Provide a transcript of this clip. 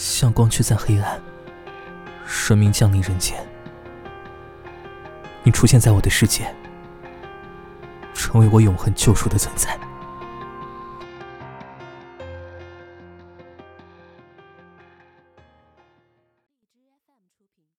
像光驱散黑暗神明降临人间。你出现在我的世界成为我永恒救赎的存在。